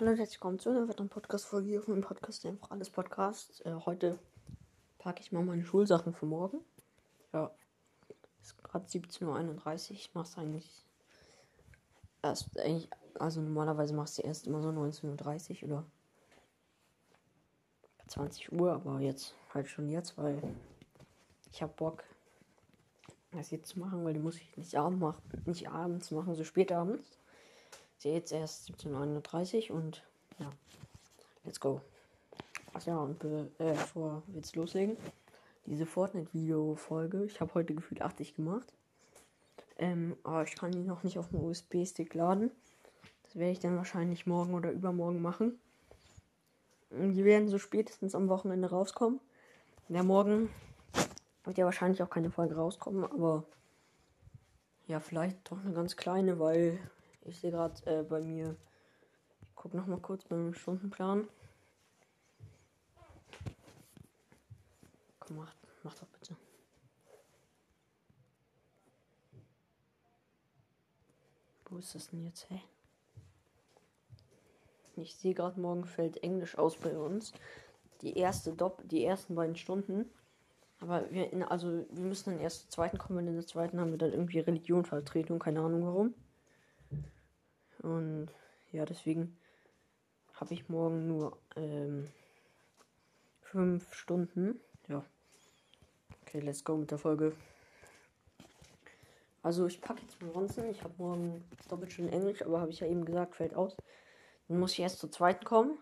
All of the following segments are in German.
Hallo und herzlich willkommen zu einer weiteren Podcast-Folge hier auf meinem Podcast, einfach alles Podcast. Äh, heute packe ich mal meine Schulsachen für morgen. Ja, ist gerade 17.31 Uhr. Ich mache es eigentlich erst, eigentlich, also normalerweise machst du erst immer so 19.30 Uhr oder 20 Uhr, aber jetzt halt schon jetzt, weil ich habe Bock, das jetzt zu machen, weil die muss ich nicht abends machen, nicht abends machen, so spät abends. Ist ja jetzt erst 17.31 Uhr und ja, let's go. Ach ja, und be äh, bevor wir jetzt loslegen, diese Fortnite-Video-Folge, ich habe heute gefühlt 80 gemacht. Ähm, aber ich kann die noch nicht auf dem USB-Stick laden. Das werde ich dann wahrscheinlich morgen oder übermorgen machen. Die werden so spätestens am Wochenende rauskommen. Ja, morgen wird ja wahrscheinlich auch keine Folge rauskommen, aber ja, vielleicht doch eine ganz kleine, weil ich sehe gerade äh, bei mir. Ich gucke noch mal kurz beim Stundenplan. Komm, mach, mach doch bitte. Wo ist das denn jetzt? Hä? Ich sehe gerade, morgen fällt Englisch aus bei uns. Die erste Dopp die ersten beiden Stunden. Aber wir, also wir müssen dann erst zur zweiten kommen, in der zweiten haben wir dann irgendwie Religionvertretung, keine Ahnung warum. Und ja, deswegen habe ich morgen nur ähm, fünf Stunden. Ja. Okay, let's go mit der Folge. Also ich packe jetzt mal Ronzen. Ich habe morgen doppelt schon Englisch, aber habe ich ja eben gesagt, fällt aus. Dann muss ich erst zur zweiten kommen.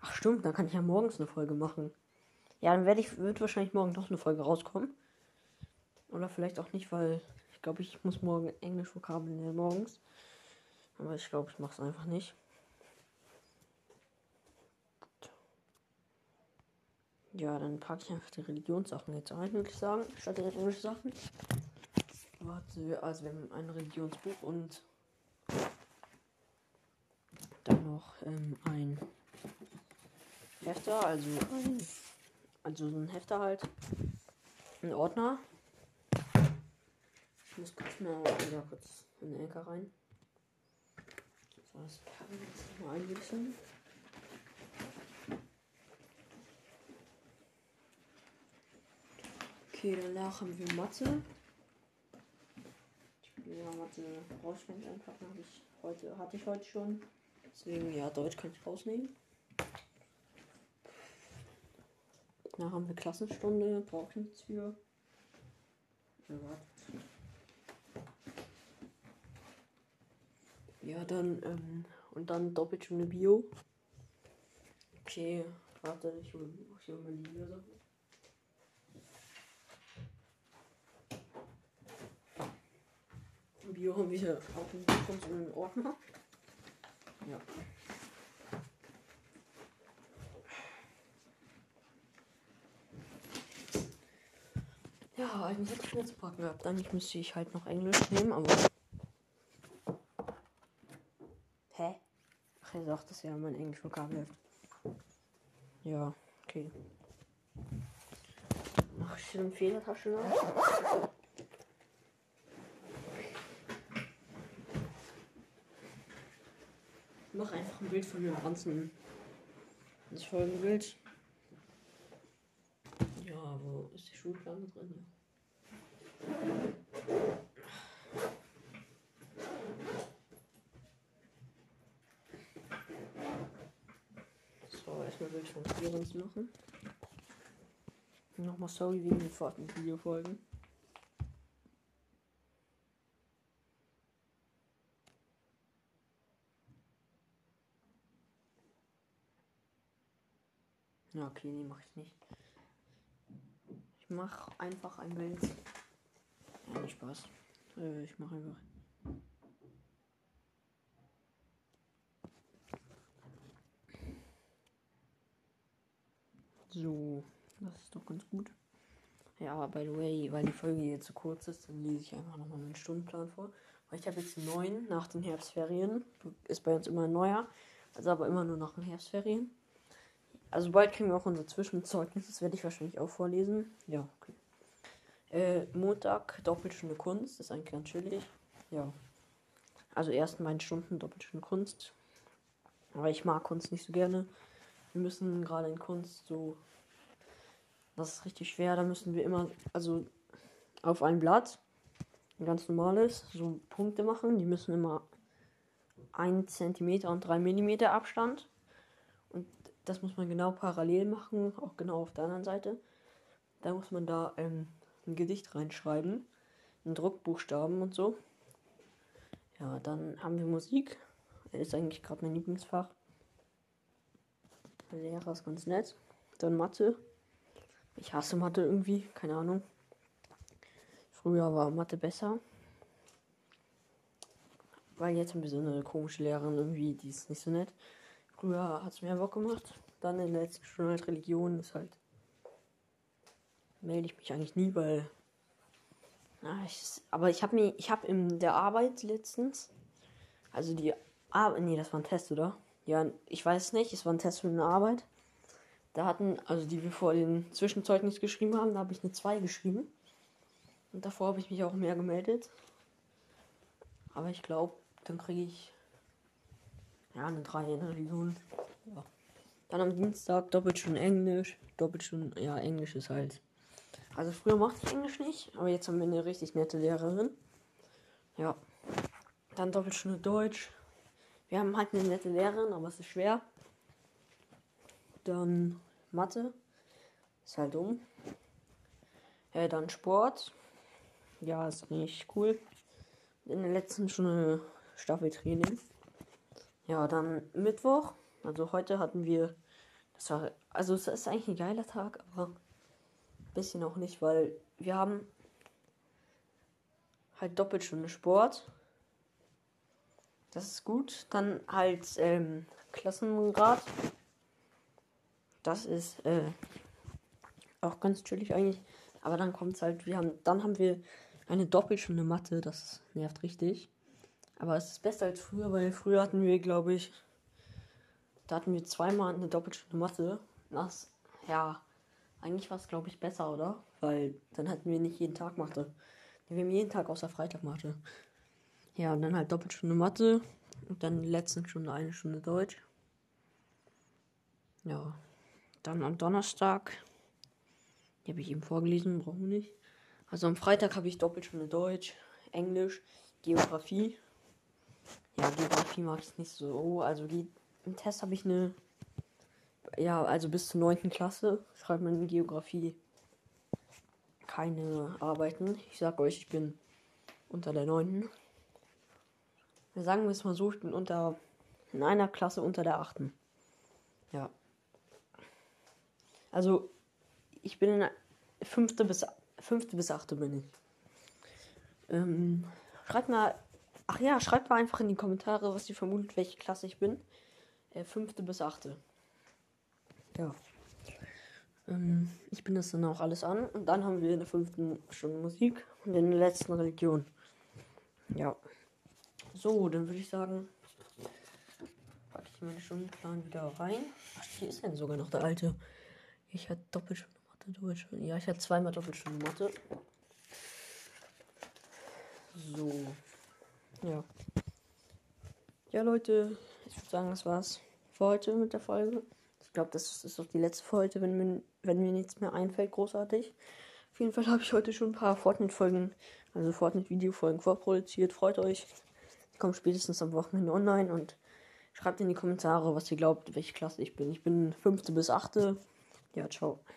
Ach stimmt, dann kann ich ja morgens eine Folge machen. Ja, dann werde ich, wird wahrscheinlich morgen doch eine Folge rauskommen. Oder vielleicht auch nicht, weil ich glaube, ich muss morgen Englisch Vokabeln morgens. Aber ich glaube, ich mache es einfach nicht. Ja, dann packe ich einfach die Religionssachen jetzt ein, würde ich sagen, statt der englischen Sachen. Warte, also wir haben ein Religionsbuch und dann noch ähm, ein Hefter, also ein, also so ein Hefter halt, ein Ordner. Ich muss kurz mal ja, kurz in den Enker rein. Ich jetzt mal einwechseln. Okay, danach haben wir Mathe. Ich will mal Mathe rausschneiden einpacken. Habe ich heute, hatte ich heute schon. Deswegen, ja, Deutsch kann ich rausnehmen. Danach haben wir Klassenstunde. Brauche ich nichts für. Ja, Ja, dann, ähm, und dann Doppelstunde Bio. Okay, warte, ich hole ich hol mal die Lösung. Bio haben wir auch Buch und so einen Ordner. Ja. Ja, eigentlich hätte ich jetzt Park gehabt. Eigentlich müsste ich halt noch Englisch nehmen, aber. Hä? Ach, er sagt das ja mein Englisch Vokabelheft. Ja, okay. Mach ich eine Fehlertasche noch? Mach einfach ein Bild von dem ganzen. Das Folgenbild. Ja, wo ist die Schulplan drin? So, Bild von Clearance machen. Nochmal sorry wegen den Fortnite-Video-Folgen. Ja, okay, nee, mach ich nicht. Ich mach einfach ein Bild. Ja, Spaß. Äh, ich mach einfach. So, das ist doch ganz gut. Ja, by the way, weil die Folge jetzt zu kurz ist, dann lese ich einfach nochmal meinen Stundenplan vor. Weil ich habe jetzt neun nach den Herbstferien. Ist bei uns immer ein neuer. Also aber immer nur nach den Herbstferien. Also bald kriegen wir auch unser Zwischenzeugnis. Das werde ich wahrscheinlich auch vorlesen. Ja, okay. Äh, Montag, Doppelstunde Kunst. Das ist eigentlich ganz chillig. Ja. Also erst meine Stunden Doppelstunde Kunst. Aber ich mag Kunst nicht so gerne. Wir müssen gerade in Kunst so. Das ist richtig schwer. Da müssen wir immer, also auf ein Blatt, ein ganz normales, so Punkte machen. Die müssen immer 1 cm und 3 mm Abstand. Und das muss man genau parallel machen, auch genau auf der anderen Seite. Da muss man da ähm, ein Gedicht reinschreiben, einen Druckbuchstaben und so. Ja, dann haben wir Musik. Ist eigentlich gerade mein Lieblingsfach. Lehrer ist ganz nett. Dann Mathe. Ich hasse Mathe irgendwie, keine Ahnung. Früher war Mathe besser. Weil jetzt haben wir so eine komische Lehrerin irgendwie, die ist nicht so nett. Früher hat es mehr Bock gemacht. Dann in der letzten Stunde halt Religion ist halt. Melde ich mich eigentlich nie, weil. Na, ich, aber ich habe mir, ich habe in der Arbeit letztens, also die Arbeit, nee, das war ein Test, oder? Ja, ich weiß nicht, es war ein Test für eine Arbeit. Da hatten, also die wir vor den Zwischenzeugnis geschrieben haben, da habe ich eine 2 geschrieben. Und davor habe ich mich auch mehr gemeldet. Aber ich glaube, dann kriege ich ja eine 3 in Religion. Ja. Dann am Dienstag doppelt schon Englisch. Doppelt schon, ja, Englisch ist halt. Also früher mochte ich Englisch nicht, aber jetzt haben wir eine richtig nette Lehrerin. Ja. Dann Doppelstunde Deutsch. Wir haben halt eine nette Lehrerin, aber es ist schwer. Dann Mathe. Ist halt dumm. Äh, dann Sport. Ja, ist nicht cool. In der letzten Stunde Staffeltraining. Ja, dann Mittwoch. Also heute hatten wir. Das war. Also es ist eigentlich ein geiler Tag, aber ein bisschen auch nicht, weil wir haben halt Doppelstunde Sport. Das ist gut. Dann halt ähm, Klassengrad. Das ist äh, auch ganz chillig eigentlich. Aber dann kommt es halt, wir haben, dann haben wir eine Doppelstunde Mathe, das nervt richtig. Aber es ist besser als früher, weil früher hatten wir, glaube ich, da hatten wir zweimal eine Doppelstunde Mathe. Das, ja, eigentlich war es, glaube ich, besser, oder? Weil dann hatten wir nicht jeden Tag Mathe. Wir haben jeden Tag außer Freitag Mathe. Ja, und dann halt Doppelstunde Mathe und dann letzten Stunde eine Stunde Deutsch. Ja, dann am Donnerstag, die habe ich eben vorgelesen, brauchen wir nicht. Also am Freitag habe ich Doppelstunde Deutsch, Englisch, Geografie. Ja, Geografie mag ich nicht so. Also im Test habe ich eine. Ja, also bis zur 9. Klasse schreibt man in Geografie keine Arbeiten. Ich sag euch, ich bin unter der 9. Sagen wir es mal so, ich bin unter in einer Klasse unter der 8. Ja. Also, ich bin in der fünfte bis, fünfte bis achte bin ich. Ähm, schreibt mal, ach ja, schreibt mal einfach in die Kommentare, was ihr vermutet, welche Klasse ich bin. Äh, fünfte bis achte. Ja. Ähm, ich bin das dann auch alles an. Und dann haben wir in der fünften Stunde Musik und in der letzten Religion. Ja. So, dann würde ich sagen, packe ich meinen Stundenplan wieder rein. Ach, hier ist denn sogar noch der alte. Ich hatte Doppelstunde Mathe, Deutsch. Ja, ich hatte zweimal Doppelstunde Mathe. So. Ja. Ja, Leute, ich würde sagen, das war's für heute mit der Folge. Ich glaube, das ist doch die letzte Folge, wenn mir, wenn mir nichts mehr einfällt, großartig. Auf jeden Fall habe ich heute schon ein paar Fortnite-Folgen, also Fortnite-Video-Folgen vorproduziert. Freut euch. Kommen spätestens am Wochenende online und schreibt in die Kommentare, was ihr glaubt, welche Klasse ich bin. Ich bin fünfte bis achte. Ja, ciao.